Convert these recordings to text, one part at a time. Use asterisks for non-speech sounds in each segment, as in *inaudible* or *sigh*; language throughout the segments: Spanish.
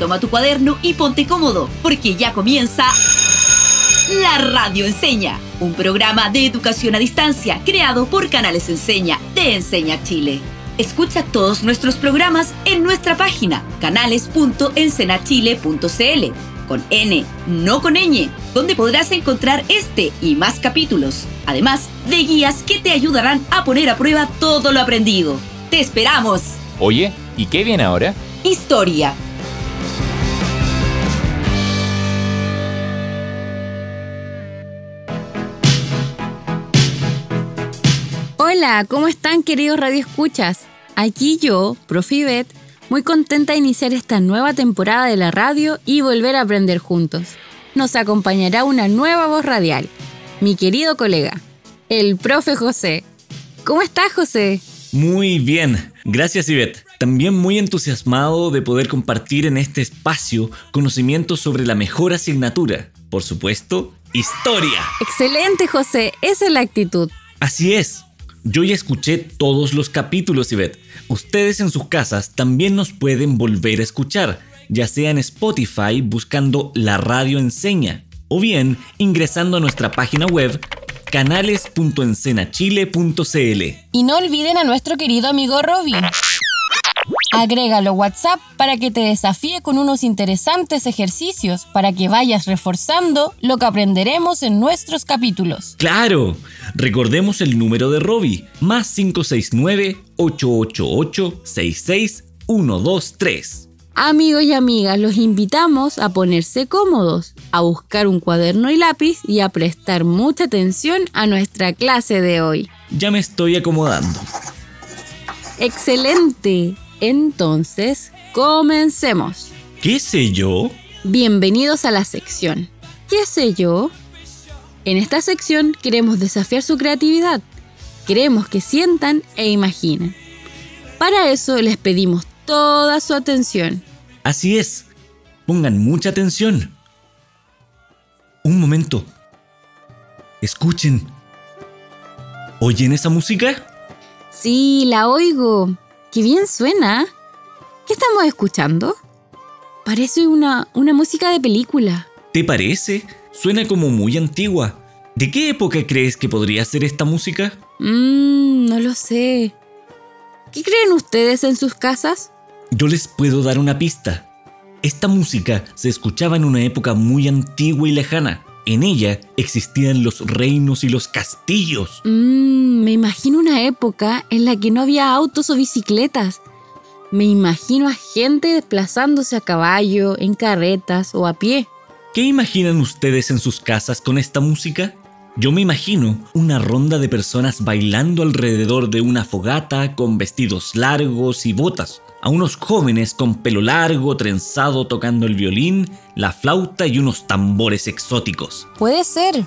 Toma tu cuaderno y ponte cómodo, porque ya comienza La Radio Enseña, un programa de educación a distancia creado por Canales Enseña de Enseña Chile. Escucha todos nuestros programas en nuestra página canales.ensenachile.cl con N, no con ñ, donde podrás encontrar este y más capítulos, además de guías que te ayudarán a poner a prueba todo lo aprendido. ¡Te esperamos! Oye, ¿y qué viene ahora? Historia. Hola, ¿cómo están queridos radioescuchas? Aquí yo, Profibet, muy contenta de iniciar esta nueva temporada de la radio y volver a aprender juntos. Nos acompañará una nueva voz radial, mi querido colega, el profe José. ¿Cómo estás, José? Muy bien, gracias Ivette. También muy entusiasmado de poder compartir en este espacio conocimientos sobre la mejor asignatura. Por supuesto, historia. Excelente, José, esa es la actitud. Así es. Yo ya escuché todos los capítulos, Ivette. Ustedes en sus casas también nos pueden volver a escuchar, ya sea en Spotify buscando La Radio Enseña, o bien ingresando a nuestra página web canales.encenachile.cl. Y no olviden a nuestro querido amigo Robin. Agrégalo WhatsApp para que te desafíe con unos interesantes ejercicios para que vayas reforzando lo que aprenderemos en nuestros capítulos. ¡Claro! Recordemos el número de Robbie, más 569-888-66123. Amigos y amigas, los invitamos a ponerse cómodos, a buscar un cuaderno y lápiz y a prestar mucha atención a nuestra clase de hoy. Ya me estoy acomodando. Excelente. Entonces, comencemos. ¿Qué sé yo? Bienvenidos a la sección. ¿Qué sé yo? En esta sección queremos desafiar su creatividad. Queremos que sientan e imaginen. Para eso les pedimos toda su atención. Así es. Pongan mucha atención. Un momento. Escuchen. ¿Oyen esa música? Sí, la oigo. ¡Qué bien suena! ¿Qué estamos escuchando? Parece una, una música de película. ¿Te parece? Suena como muy antigua. ¿De qué época crees que podría ser esta música? Mmm, no lo sé. ¿Qué creen ustedes en sus casas? Yo les puedo dar una pista. Esta música se escuchaba en una época muy antigua y lejana. En ella existían los reinos y los castillos. Mmm, me imagino una época en la que no había autos o bicicletas. Me imagino a gente desplazándose a caballo, en carretas o a pie. ¿Qué imaginan ustedes en sus casas con esta música? Yo me imagino una ronda de personas bailando alrededor de una fogata con vestidos largos y botas, a unos jóvenes con pelo largo, trenzado tocando el violín, la flauta y unos tambores exóticos. Puede ser.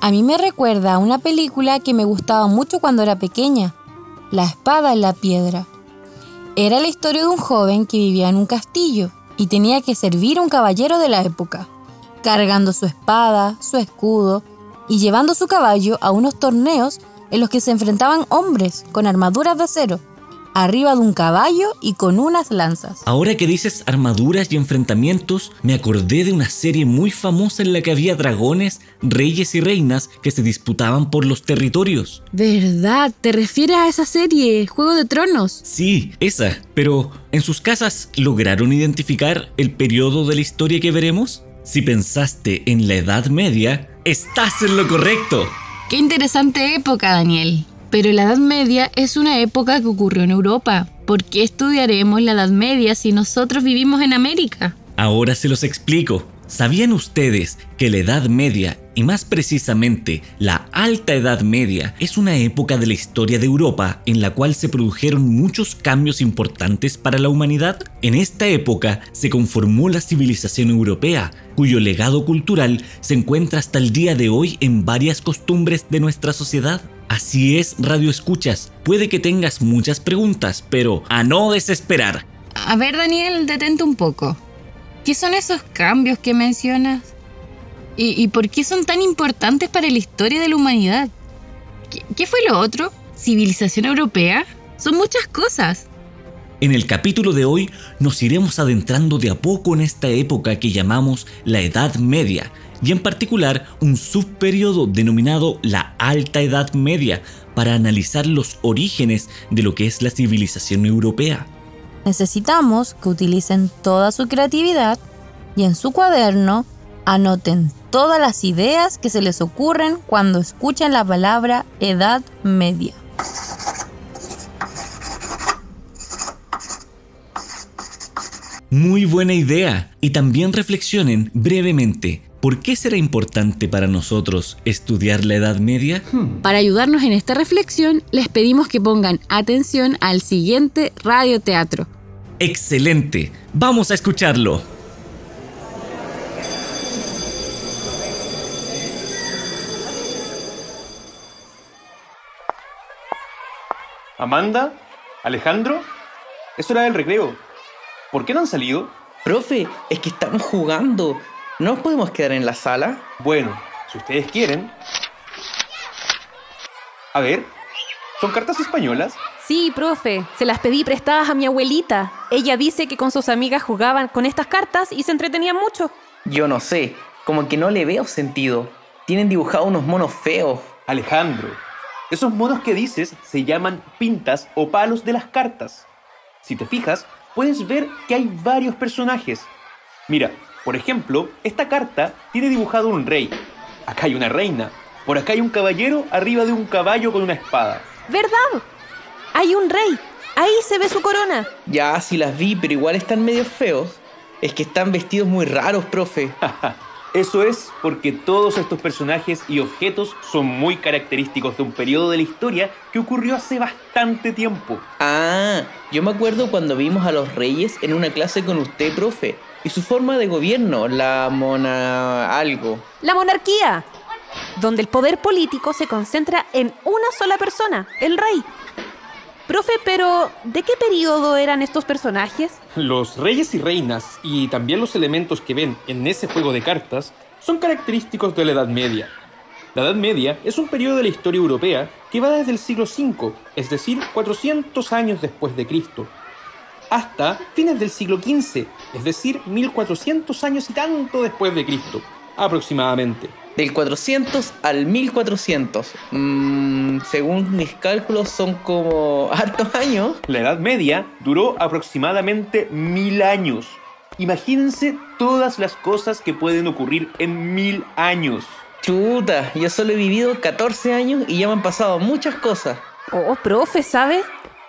A mí me recuerda a una película que me gustaba mucho cuando era pequeña, La espada en la piedra. Era la historia de un joven que vivía en un castillo y tenía que servir a un caballero de la época, cargando su espada, su escudo y llevando su caballo a unos torneos en los que se enfrentaban hombres con armaduras de acero, arriba de un caballo y con unas lanzas. Ahora que dices armaduras y enfrentamientos, me acordé de una serie muy famosa en la que había dragones, reyes y reinas que se disputaban por los territorios. ¿Verdad? ¿Te refieres a esa serie, Juego de Tronos? Sí, esa. Pero, ¿en sus casas lograron identificar el periodo de la historia que veremos? Si pensaste en la Edad Media, estás en lo correcto. Qué interesante época, Daniel. Pero la Edad Media es una época que ocurrió en Europa. ¿Por qué estudiaremos la Edad Media si nosotros vivimos en América? Ahora se los explico. ¿Sabían ustedes que la Edad Media, y más precisamente la Alta Edad Media, es una época de la historia de Europa en la cual se produjeron muchos cambios importantes para la humanidad? En esta época se conformó la civilización europea, cuyo legado cultural se encuentra hasta el día de hoy en varias costumbres de nuestra sociedad. Así es, Radio Escuchas. Puede que tengas muchas preguntas, pero a no desesperar. A ver, Daniel, detente un poco. ¿Qué son esos cambios que mencionas? ¿Y, por qué son tan importantes para la historia de la humanidad? ¿Qué, ¿Qué, fue lo otro? ¿Civilización europea? Son muchas cosas. En el capítulo de hoy nos iremos adentrando de a poco en esta época que llamamos la Edad Media, y en particular un subperiodo denominado la Alta Edad Media, para analizar los orígenes de lo que es la civilización europea. Necesitamos que utilicen toda su creatividad y en su cuaderno anoten todas las ideas que se les ocurren cuando escuchan la palabra Edad Media. Muy buena idea. Y también reflexionen brevemente. ¿Por qué será importante para nosotros estudiar la Edad Media? Para ayudarnos en esta reflexión, les pedimos que pongan atención al siguiente radioteatro. Excelente. Vamos a escucharlo. Amanda, Alejandro, es hora del recreo. ¿Por qué no han salido? Profe, es que estamos jugando. ¿No nos podemos quedar en la sala? Bueno, si ustedes quieren. A ver, ¿son cartas españolas? Sí, profe, se las pedí prestadas a mi abuelita. Ella dice que con sus amigas jugaban con estas cartas y se entretenían mucho. Yo no sé, como que no le veo sentido. Tienen dibujados unos monos feos. Alejandro, esos monos que dices se llaman pintas o palos de las cartas. Si te fijas, puedes ver que hay varios personajes. Mira, por ejemplo, esta carta tiene dibujado un rey. Acá hay una reina. Por acá hay un caballero arriba de un caballo con una espada. ¿Verdad? Hay un rey. Ahí se ve su corona. Ya, sí las vi, pero igual están medio feos. Es que están vestidos muy raros, profe. *laughs* Eso es porque todos estos personajes y objetos son muy característicos de un periodo de la historia que ocurrió hace bastante tiempo. Ah, yo me acuerdo cuando vimos a los reyes en una clase con usted, profe. Y su forma de gobierno, la mona... algo. La monarquía, donde el poder político se concentra en una sola persona, el rey. Profe, pero ¿de qué periodo eran estos personajes? Los reyes y reinas y también los elementos que ven en ese juego de cartas son característicos de la Edad Media. La Edad Media es un periodo de la historia europea que va desde el siglo V, es decir, 400 años después de Cristo, hasta fines del siglo XV, es decir, 1400 años y tanto después de Cristo, aproximadamente. Del 400 al 1400. Mm, según mis cálculos son como *laughs* hartos años. La Edad Media duró aproximadamente mil años. Imagínense todas las cosas que pueden ocurrir en mil años. Chuta, yo solo he vivido 14 años y ya me han pasado muchas cosas. Oh, profe, ¿sabe?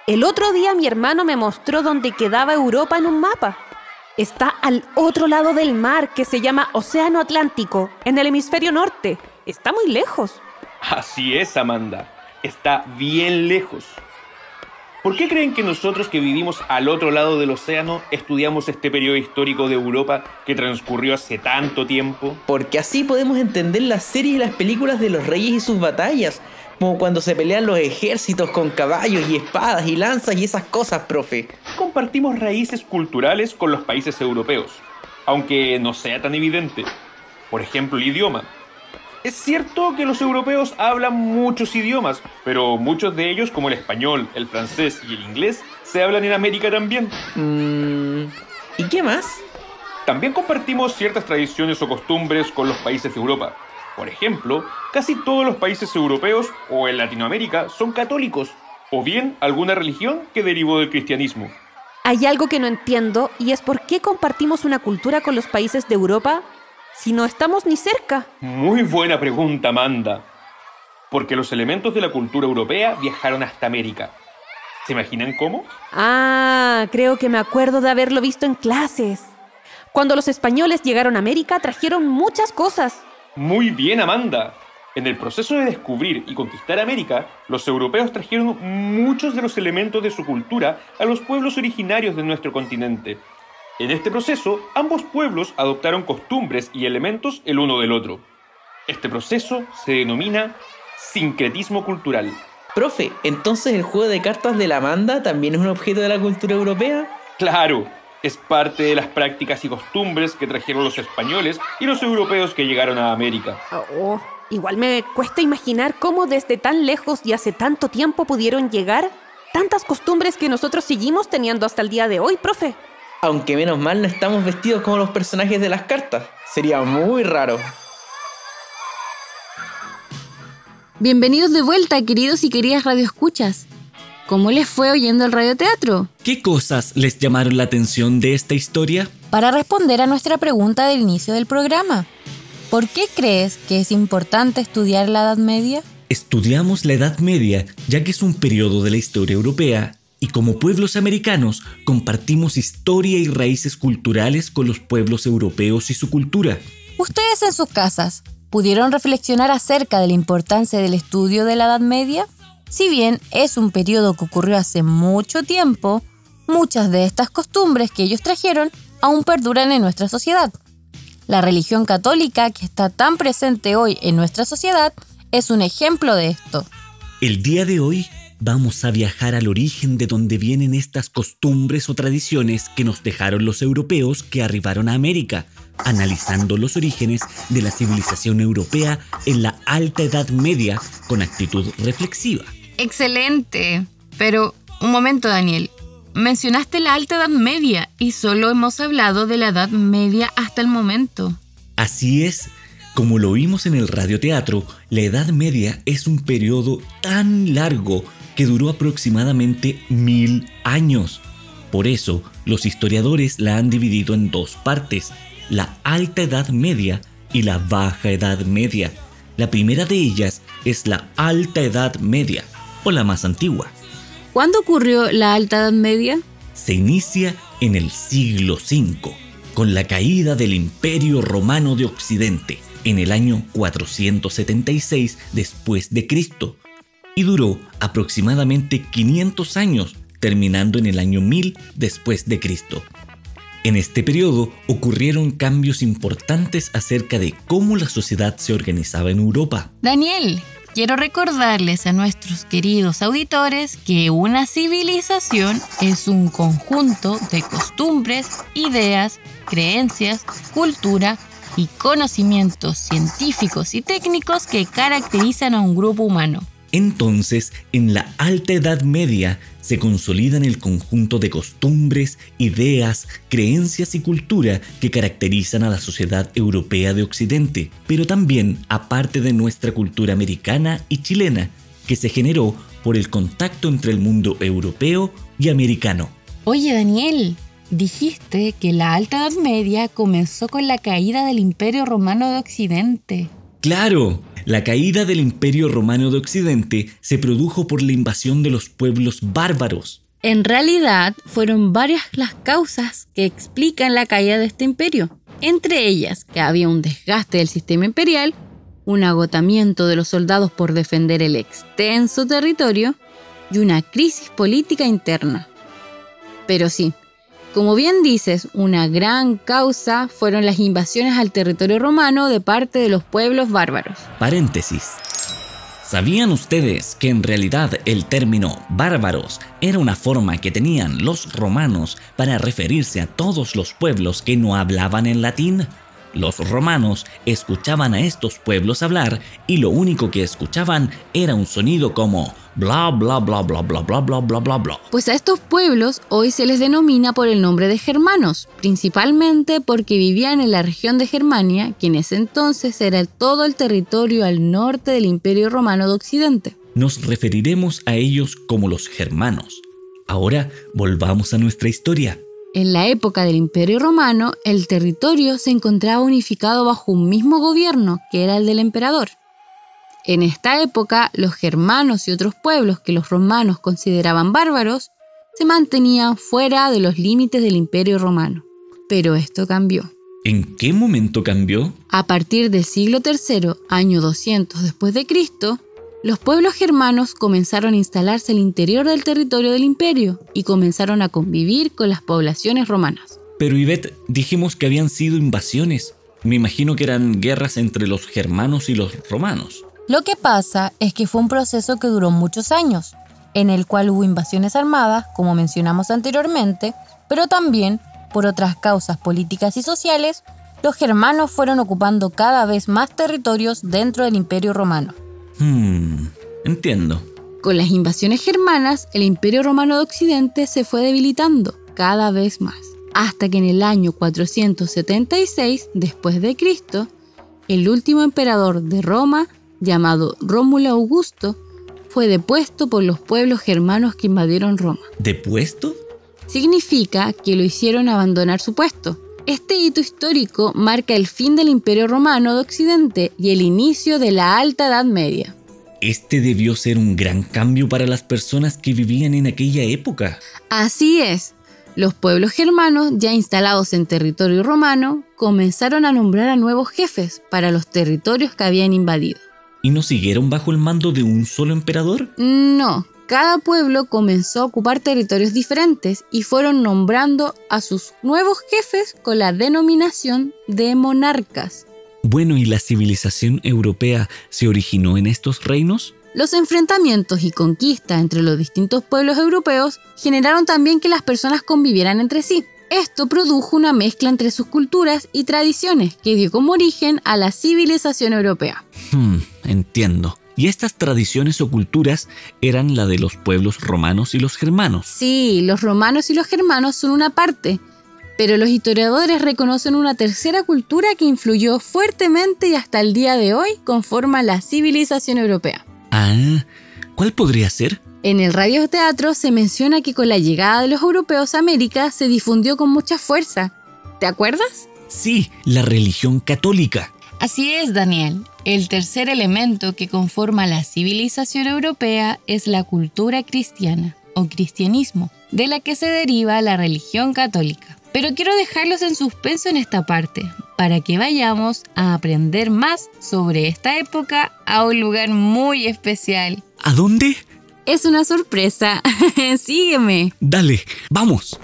El otro día mi hermano me mostró dónde quedaba Europa en un mapa. Está al otro lado del mar que se llama Océano Atlántico, en el hemisferio norte. Está muy lejos. Así es, Amanda. Está bien lejos. ¿Por qué creen que nosotros que vivimos al otro lado del océano estudiamos este periodo histórico de Europa que transcurrió hace tanto tiempo? Porque así podemos entender las series y las películas de los reyes y sus batallas, como cuando se pelean los ejércitos con caballos y espadas y lanzas y esas cosas, profe. Compartimos raíces culturales con los países europeos, aunque no sea tan evidente. Por ejemplo, el idioma. Es cierto que los europeos hablan muchos idiomas, pero muchos de ellos, como el español, el francés y el inglés, se hablan en América también. Mm, ¿Y qué más? También compartimos ciertas tradiciones o costumbres con los países de Europa. Por ejemplo, casi todos los países europeos o en Latinoamérica son católicos, o bien alguna religión que derivó del cristianismo. Hay algo que no entiendo y es por qué compartimos una cultura con los países de Europa si no estamos ni cerca. Muy buena pregunta, Amanda. Porque los elementos de la cultura europea viajaron hasta América. ¿Se imaginan cómo? Ah, creo que me acuerdo de haberlo visto en clases. Cuando los españoles llegaron a América trajeron muchas cosas. Muy bien, Amanda. En el proceso de descubrir y conquistar América, los europeos trajeron muchos de los elementos de su cultura a los pueblos originarios de nuestro continente. En este proceso, ambos pueblos adoptaron costumbres y elementos el uno del otro. Este proceso se denomina sincretismo cultural. Profe, entonces el juego de cartas de la Amanda también es un objeto de la cultura europea? Claro, es parte de las prácticas y costumbres que trajeron los españoles y los europeos que llegaron a América. Oh, igual me cuesta imaginar cómo desde tan lejos y hace tanto tiempo pudieron llegar tantas costumbres que nosotros seguimos teniendo hasta el día de hoy, profe. Aunque menos mal no estamos vestidos como los personajes de las cartas. Sería muy raro. Bienvenidos de vuelta, queridos y queridas radioescuchas. ¿Cómo les fue oyendo el radioteatro? ¿Qué cosas les llamaron la atención de esta historia? Para responder a nuestra pregunta del inicio del programa, ¿por qué crees que es importante estudiar la Edad Media? Estudiamos la Edad Media ya que es un periodo de la historia europea y como pueblos americanos compartimos historia y raíces culturales con los pueblos europeos y su cultura. ¿Ustedes en sus casas pudieron reflexionar acerca de la importancia del estudio de la Edad Media? Si bien es un periodo que ocurrió hace mucho tiempo, muchas de estas costumbres que ellos trajeron aún perduran en nuestra sociedad. La religión católica, que está tan presente hoy en nuestra sociedad, es un ejemplo de esto. El día de hoy vamos a viajar al origen de donde vienen estas costumbres o tradiciones que nos dejaron los europeos que arribaron a América, analizando los orígenes de la civilización europea en la Alta Edad Media con actitud reflexiva. Excelente. Pero, un momento, Daniel. Mencionaste la Alta Edad Media y solo hemos hablado de la Edad Media hasta el momento. Así es. Como lo vimos en el radioteatro, la Edad Media es un periodo tan largo que duró aproximadamente mil años. Por eso, los historiadores la han dividido en dos partes, la Alta Edad Media y la Baja Edad Media. La primera de ellas es la Alta Edad Media, o la más antigua. ¿Cuándo ocurrió la Alta Edad Media? Se inicia en el siglo V, con la caída del Imperio Romano de Occidente, en el año 476 después de Cristo, y duró aproximadamente 500 años, terminando en el año 1000 después de Cristo. En este periodo ocurrieron cambios importantes acerca de cómo la sociedad se organizaba en Europa. Daniel, quiero recordarles a nuestros queridos auditores que una civilización es un conjunto de costumbres, ideas, creencias, cultura y conocimientos científicos y técnicos que caracterizan a un grupo humano. Entonces, en la Alta Edad Media se consolidan el conjunto de costumbres, ideas, creencias y cultura que caracterizan a la sociedad europea de Occidente, pero también aparte de nuestra cultura americana y chilena, que se generó por el contacto entre el mundo europeo y americano. Oye Daniel, dijiste que la Alta Edad Media comenzó con la caída del Imperio Romano de Occidente. Claro, la caída del Imperio Romano de Occidente se produjo por la invasión de los pueblos bárbaros. En realidad, fueron varias las causas que explican la caída de este imperio. Entre ellas, que había un desgaste del sistema imperial, un agotamiento de los soldados por defender el extenso territorio y una crisis política interna. Pero sí, como bien dices, una gran causa fueron las invasiones al territorio romano de parte de los pueblos bárbaros. Paréntesis. ¿Sabían ustedes que en realidad el término bárbaros era una forma que tenían los romanos para referirse a todos los pueblos que no hablaban en latín? Los romanos escuchaban a estos pueblos hablar y lo único que escuchaban era un sonido como bla bla bla bla bla bla bla bla bla bla. Pues a estos pueblos hoy se les denomina por el nombre de germanos, principalmente porque vivían en la región de Germania, que en ese entonces era todo el territorio al norte del Imperio Romano de Occidente. Nos referiremos a ellos como los germanos. Ahora volvamos a nuestra historia. En la época del Imperio Romano, el territorio se encontraba unificado bajo un mismo gobierno, que era el del emperador. En esta época, los germanos y otros pueblos que los romanos consideraban bárbaros se mantenían fuera de los límites del Imperio Romano. Pero esto cambió. ¿En qué momento cambió? A partir del siglo III, año 200 después de Cristo, los pueblos germanos comenzaron a instalarse al interior del territorio del imperio y comenzaron a convivir con las poblaciones romanas. Pero Ivette, dijimos que habían sido invasiones. Me imagino que eran guerras entre los germanos y los romanos. Lo que pasa es que fue un proceso que duró muchos años, en el cual hubo invasiones armadas, como mencionamos anteriormente, pero también, por otras causas políticas y sociales, los germanos fueron ocupando cada vez más territorios dentro del imperio romano. Hmm, entiendo. Con las invasiones germanas, el Imperio Romano de Occidente se fue debilitando cada vez más, hasta que en el año 476 después de Cristo, el último emperador de Roma, llamado Rómulo Augusto, fue depuesto por los pueblos germanos que invadieron Roma. ¿Depuesto? Significa que lo hicieron abandonar su puesto. Este hito histórico marca el fin del Imperio Romano de Occidente y el inicio de la Alta Edad Media. Este debió ser un gran cambio para las personas que vivían en aquella época. Así es. Los pueblos germanos, ya instalados en territorio romano, comenzaron a nombrar a nuevos jefes para los territorios que habían invadido. ¿Y no siguieron bajo el mando de un solo emperador? No, cada pueblo comenzó a ocupar territorios diferentes y fueron nombrando a sus nuevos jefes con la denominación de monarcas. Bueno, ¿y la civilización europea se originó en estos reinos? Los enfrentamientos y conquistas entre los distintos pueblos europeos generaron también que las personas convivieran entre sí. Esto produjo una mezcla entre sus culturas y tradiciones que dio como origen a la civilización europea. Hmm, entiendo. Y estas tradiciones o culturas eran la de los pueblos romanos y los germanos. Sí, los romanos y los germanos son una parte, pero los historiadores reconocen una tercera cultura que influyó fuertemente y hasta el día de hoy conforma la civilización europea. Ah, ¿cuál podría ser? En el radioteatro se menciona que con la llegada de los europeos a América se difundió con mucha fuerza. ¿Te acuerdas? Sí, la religión católica. Así es, Daniel. El tercer elemento que conforma la civilización europea es la cultura cristiana o cristianismo, de la que se deriva la religión católica. Pero quiero dejarlos en suspenso en esta parte, para que vayamos a aprender más sobre esta época a un lugar muy especial. ¿A dónde? Es una sorpresa. *laughs* Sígueme. Dale, vamos.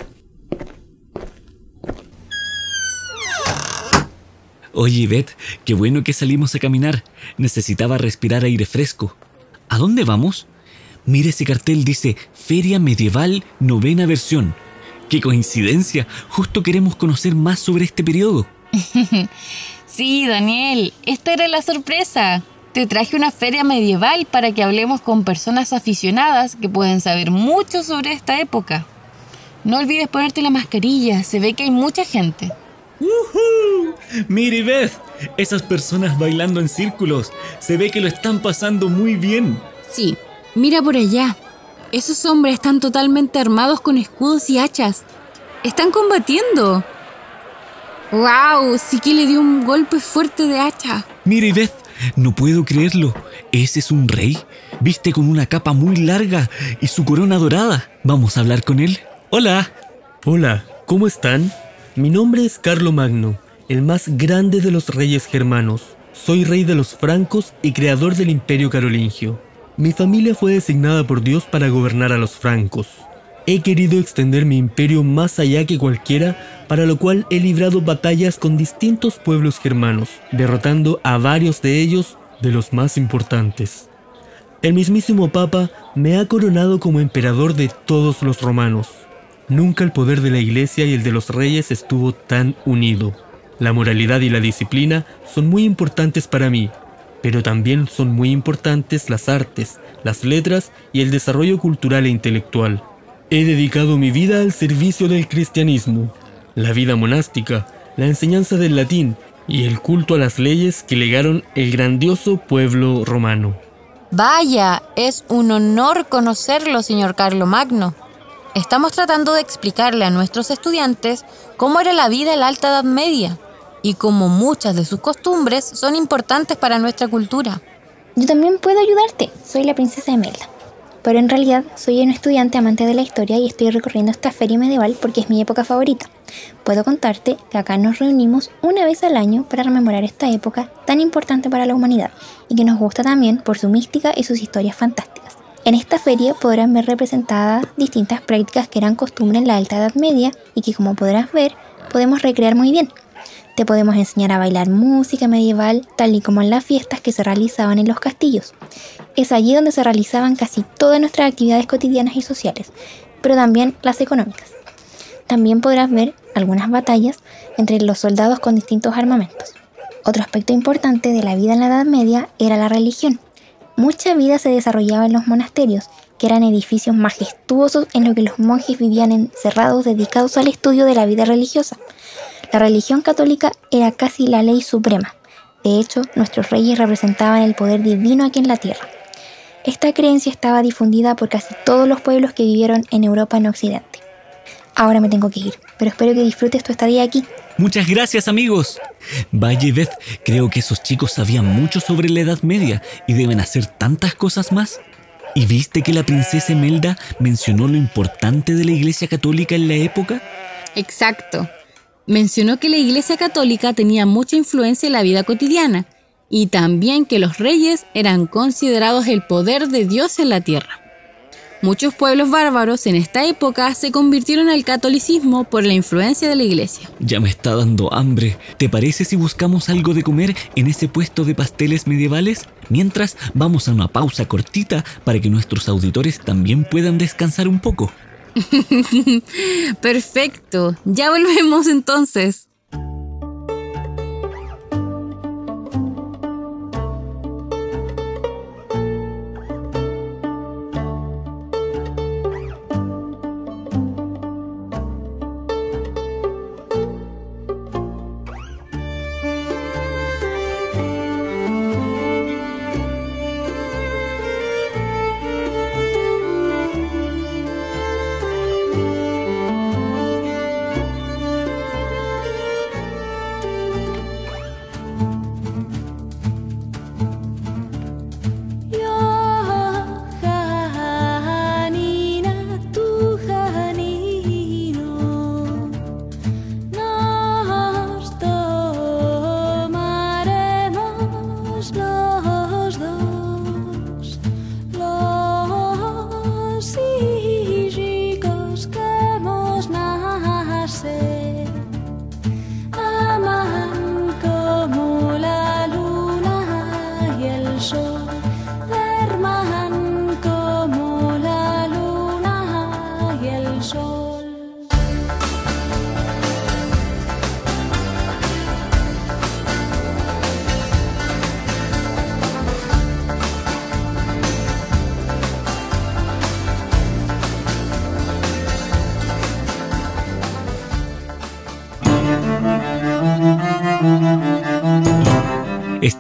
Oye, Beth, qué bueno que salimos a caminar. Necesitaba respirar aire fresco. ¿A dónde vamos? Mira ese cartel, dice Feria Medieval Novena Versión. ¡Qué coincidencia! Justo queremos conocer más sobre este periodo. *laughs* sí, Daniel, esta era la sorpresa. Te traje una feria medieval para que hablemos con personas aficionadas que pueden saber mucho sobre esta época. No olvides ponerte la mascarilla, se ve que hay mucha gente. ¡Uhú! Mire, Beth, esas personas bailando en círculos, se ve que lo están pasando muy bien. Sí, mira por allá. Esos hombres están totalmente armados con escudos y hachas. Están combatiendo. ¡Wow! Sí que le dio un golpe fuerte de hacha. Mire, Beth, no puedo creerlo. Ese es un rey. Viste con una capa muy larga y su corona dorada. Vamos a hablar con él. Hola. Hola, ¿cómo están? Mi nombre es Carlo Magno, el más grande de los reyes germanos. Soy rey de los francos y creador del imperio carolingio. Mi familia fue designada por Dios para gobernar a los francos. He querido extender mi imperio más allá que cualquiera, para lo cual he librado batallas con distintos pueblos germanos, derrotando a varios de ellos de los más importantes. El mismísimo Papa me ha coronado como emperador de todos los romanos. Nunca el poder de la iglesia y el de los reyes estuvo tan unido. La moralidad y la disciplina son muy importantes para mí, pero también son muy importantes las artes, las letras y el desarrollo cultural e intelectual. He dedicado mi vida al servicio del cristianismo, la vida monástica, la enseñanza del latín y el culto a las leyes que legaron el grandioso pueblo romano. Vaya, es un honor conocerlo, señor Carlo Magno. Estamos tratando de explicarle a nuestros estudiantes cómo era la vida en la Alta Edad Media y cómo muchas de sus costumbres son importantes para nuestra cultura. Yo también puedo ayudarte, soy la princesa Emelda. Pero en realidad soy un estudiante amante de la historia y estoy recorriendo esta feria medieval porque es mi época favorita. Puedo contarte que acá nos reunimos una vez al año para rememorar esta época tan importante para la humanidad y que nos gusta también por su mística y sus historias fantásticas. En esta feria podrán ver representadas distintas prácticas que eran costumbre en la Alta Edad Media y que como podrás ver podemos recrear muy bien. Te podemos enseñar a bailar música medieval tal y como en las fiestas que se realizaban en los castillos. Es allí donde se realizaban casi todas nuestras actividades cotidianas y sociales, pero también las económicas. También podrás ver algunas batallas entre los soldados con distintos armamentos. Otro aspecto importante de la vida en la Edad Media era la religión, mucha vida se desarrollaba en los monasterios, que eran edificios majestuosos en los que los monjes vivían encerrados dedicados al estudio de la vida religiosa. La religión católica era casi la ley suprema. De hecho, nuestros reyes representaban el poder divino aquí en la tierra. Esta creencia estaba difundida por casi todos los pueblos que vivieron en Europa en Occidente. Ahora me tengo que ir, pero espero que disfrutes tu estadía aquí. Muchas gracias amigos. Y Beth, creo que esos chicos sabían mucho sobre la Edad Media y deben hacer tantas cosas más. ¿Y viste que la princesa Emelda mencionó lo importante de la Iglesia Católica en la época? Exacto. Mencionó que la Iglesia Católica tenía mucha influencia en la vida cotidiana y también que los reyes eran considerados el poder de Dios en la tierra. Muchos pueblos bárbaros en esta época se convirtieron al catolicismo por la influencia de la iglesia. Ya me está dando hambre. ¿Te parece si buscamos algo de comer en ese puesto de pasteles medievales? Mientras, vamos a una pausa cortita para que nuestros auditores también puedan descansar un poco. *laughs* Perfecto. Ya volvemos entonces.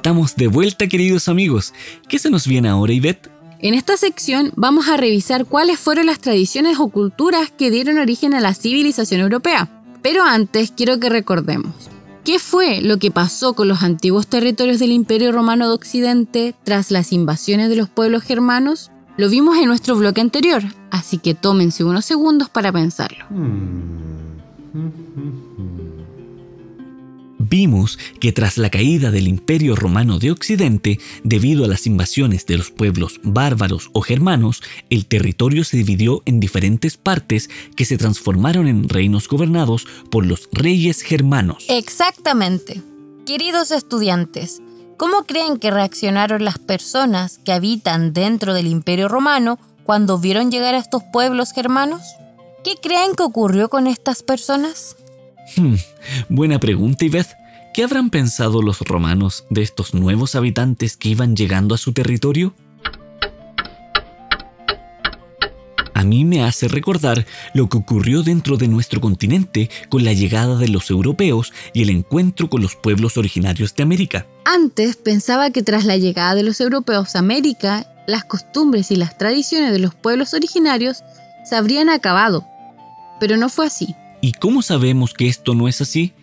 Estamos de vuelta, queridos amigos. ¿Qué se nos viene ahora, Ivette? En esta sección vamos a revisar cuáles fueron las tradiciones o culturas que dieron origen a la civilización europea. Pero antes quiero que recordemos. ¿Qué fue lo que pasó con los antiguos territorios del Imperio Romano de Occidente tras las invasiones de los pueblos germanos? Lo vimos en nuestro bloque anterior, así que tómense unos segundos para pensarlo. Vimos que tras la caída del Imperio Romano de Occidente, debido a las invasiones de los pueblos bárbaros o germanos, el territorio se dividió en diferentes partes que se transformaron en reinos gobernados por los reyes germanos. Exactamente. Queridos estudiantes, ¿cómo creen que reaccionaron las personas que habitan dentro del Imperio Romano cuando vieron llegar a estos pueblos germanos? ¿Qué creen que ocurrió con estas personas? Hmm, buena pregunta, Iveth. ¿Qué habrán pensado los romanos de estos nuevos habitantes que iban llegando a su territorio? A mí me hace recordar lo que ocurrió dentro de nuestro continente con la llegada de los europeos y el encuentro con los pueblos originarios de América. Antes pensaba que tras la llegada de los europeos a América, las costumbres y las tradiciones de los pueblos originarios se habrían acabado, pero no fue así. ¿Y cómo sabemos que esto no es así?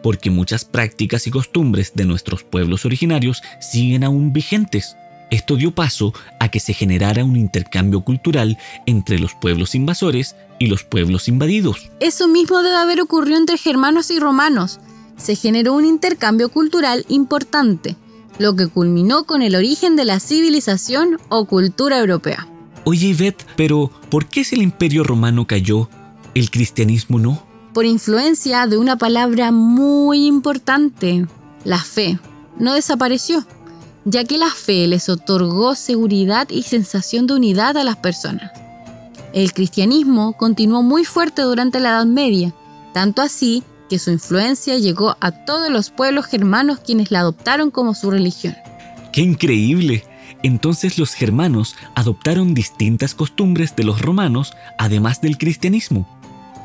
Porque muchas prácticas y costumbres de nuestros pueblos originarios siguen aún vigentes. Esto dio paso a que se generara un intercambio cultural entre los pueblos invasores y los pueblos invadidos. Eso mismo debe haber ocurrido entre germanos y romanos. Se generó un intercambio cultural importante, lo que culminó con el origen de la civilización o cultura europea. Oye, Ivette, pero ¿por qué si el imperio romano cayó, el cristianismo no? Por influencia de una palabra muy importante, la fe. No desapareció, ya que la fe les otorgó seguridad y sensación de unidad a las personas. El cristianismo continuó muy fuerte durante la Edad Media, tanto así que su influencia llegó a todos los pueblos germanos quienes la adoptaron como su religión. ¡Qué increíble! entonces los germanos adoptaron distintas costumbres de los romanos, además del cristianismo.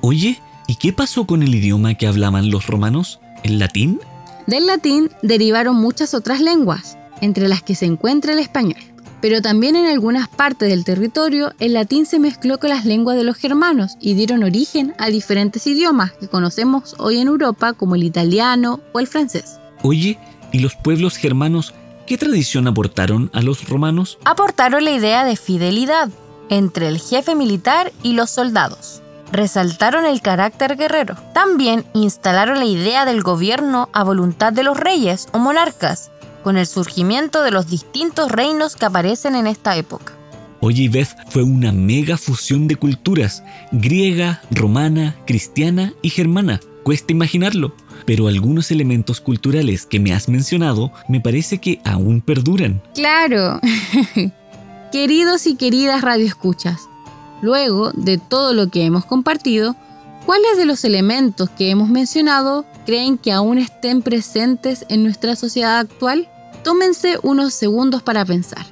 Oye, ¿y qué pasó con el idioma que hablaban los romanos? ¿El latín? Del latín derivaron muchas otras lenguas, entre las que se encuentra el español. Pero también en algunas partes del territorio el latín se mezcló con las lenguas de los germanos y dieron origen a diferentes idiomas que conocemos hoy en Europa como el italiano o el francés. Oye, ¿y los pueblos germanos qué tradición aportaron a los romanos? Aportaron la idea de fidelidad entre el jefe militar y los soldados. Resaltaron el carácter guerrero. También instalaron la idea del gobierno a voluntad de los reyes o monarcas con el surgimiento de los distintos reinos que aparecen en esta época. Oye, Beth fue una mega fusión de culturas, griega, romana, cristiana y germana. Cuesta imaginarlo, pero algunos elementos culturales que me has mencionado me parece que aún perduran. Claro. *laughs* Queridos y queridas radioescuchas, luego de todo lo que hemos compartido, ¿cuáles de los elementos que hemos mencionado creen que aún estén presentes en nuestra sociedad actual? Tómense unos segundos para pensar.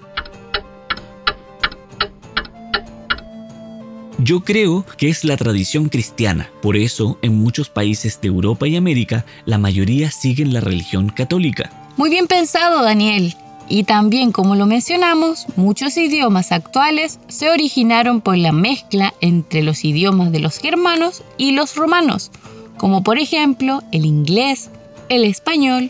Yo creo que es la tradición cristiana. Por eso, en muchos países de Europa y América, la mayoría siguen la religión católica. Muy bien pensado, Daniel. Y también, como lo mencionamos, muchos idiomas actuales se originaron por la mezcla entre los idiomas de los germanos y los romanos, como por ejemplo el inglés, el español,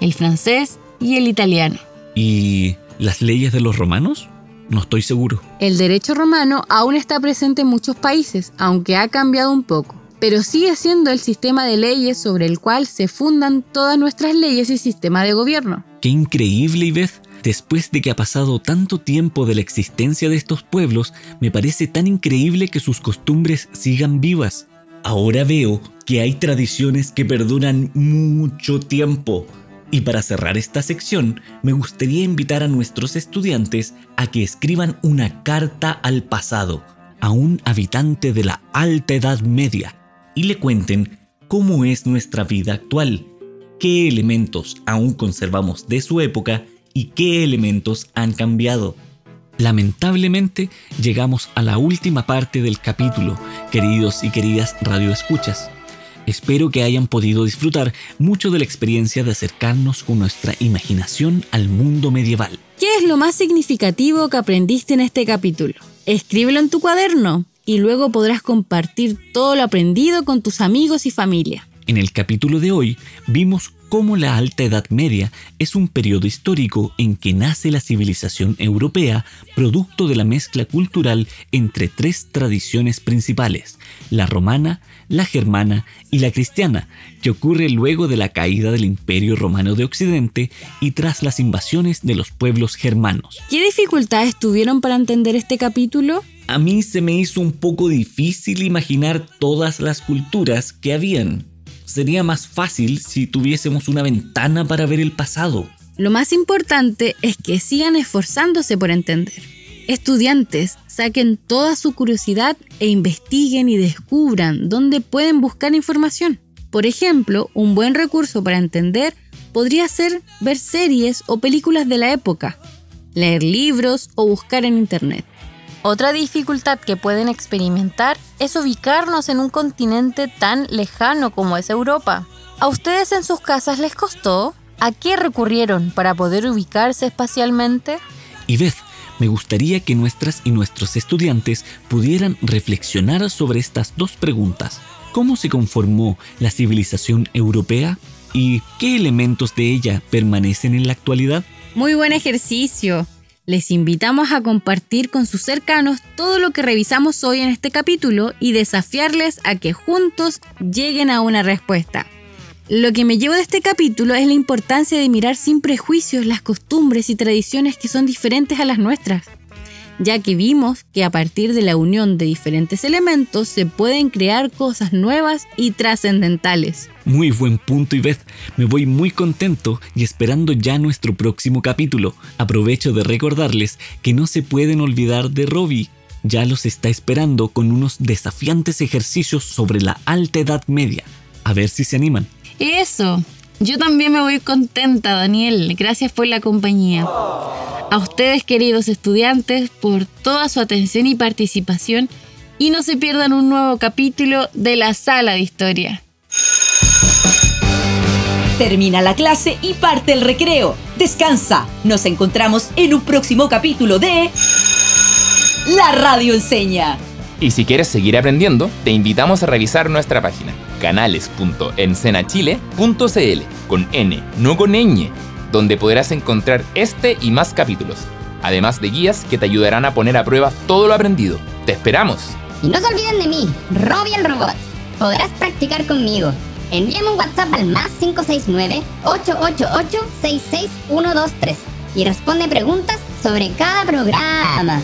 el francés y el italiano. ¿Y las leyes de los romanos? No estoy seguro. El derecho romano aún está presente en muchos países, aunque ha cambiado un poco, pero sigue siendo el sistema de leyes sobre el cual se fundan todas nuestras leyes y sistema de gobierno. Qué increíble, Ivez. Después de que ha pasado tanto tiempo de la existencia de estos pueblos, me parece tan increíble que sus costumbres sigan vivas. Ahora veo que hay tradiciones que perduran mucho tiempo y para cerrar esta sección, me gustaría invitar a nuestros estudiantes a que escriban una carta al pasado, a un habitante de la alta edad media, y le cuenten cómo es nuestra vida actual, qué elementos aún conservamos de su época y qué elementos han cambiado. Lamentablemente llegamos a la última parte del capítulo, queridos y queridas radioescuchas. Espero que hayan podido disfrutar mucho de la experiencia de acercarnos con nuestra imaginación al mundo medieval. ¿Qué es lo más significativo que aprendiste en este capítulo? Escríbelo en tu cuaderno y luego podrás compartir todo lo aprendido con tus amigos y familia. En el capítulo de hoy vimos cómo la Alta Edad Media es un periodo histórico en que nace la civilización europea producto de la mezcla cultural entre tres tradiciones principales, la romana, la germana y la cristiana, que ocurre luego de la caída del Imperio Romano de Occidente y tras las invasiones de los pueblos germanos. ¿Qué dificultades tuvieron para entender este capítulo? A mí se me hizo un poco difícil imaginar todas las culturas que habían. Sería más fácil si tuviésemos una ventana para ver el pasado. Lo más importante es que sigan esforzándose por entender. Estudiantes, saquen toda su curiosidad e investiguen y descubran dónde pueden buscar información. Por ejemplo, un buen recurso para entender podría ser ver series o películas de la época, leer libros o buscar en Internet. Otra dificultad que pueden experimentar es ubicarnos en un continente tan lejano como es Europa. ¿A ustedes en sus casas les costó? ¿A qué recurrieron para poder ubicarse espacialmente? Y Beth, me gustaría que nuestras y nuestros estudiantes pudieran reflexionar sobre estas dos preguntas. ¿Cómo se conformó la civilización europea? ¿Y qué elementos de ella permanecen en la actualidad? Muy buen ejercicio. Les invitamos a compartir con sus cercanos todo lo que revisamos hoy en este capítulo y desafiarles a que juntos lleguen a una respuesta. Lo que me llevo de este capítulo es la importancia de mirar sin prejuicios las costumbres y tradiciones que son diferentes a las nuestras, ya que vimos que a partir de la unión de diferentes elementos se pueden crear cosas nuevas y trascendentales. Muy buen punto, Ivette. Me voy muy contento y esperando ya nuestro próximo capítulo. Aprovecho de recordarles que no se pueden olvidar de Robbie. Ya los está esperando con unos desafiantes ejercicios sobre la alta edad media. A ver si se animan. Eso. Yo también me voy contenta, Daniel. Gracias por la compañía. A ustedes, queridos estudiantes, por toda su atención y participación y no se pierdan un nuevo capítulo de la sala de historia. Termina la clase y parte el recreo. Descansa. Nos encontramos en un próximo capítulo de La Radio Enseña. Y si quieres seguir aprendiendo, te invitamos a revisar nuestra página canales.encenachile.cl con N, no con ñ, donde podrás encontrar este y más capítulos, además de guías que te ayudarán a poner a prueba todo lo aprendido. ¡Te esperamos! Y no se olviden de mí, Robbie el Robot. Podrás practicar conmigo. Envíame un WhatsApp al más 569-888-66123 y responde preguntas sobre cada programa.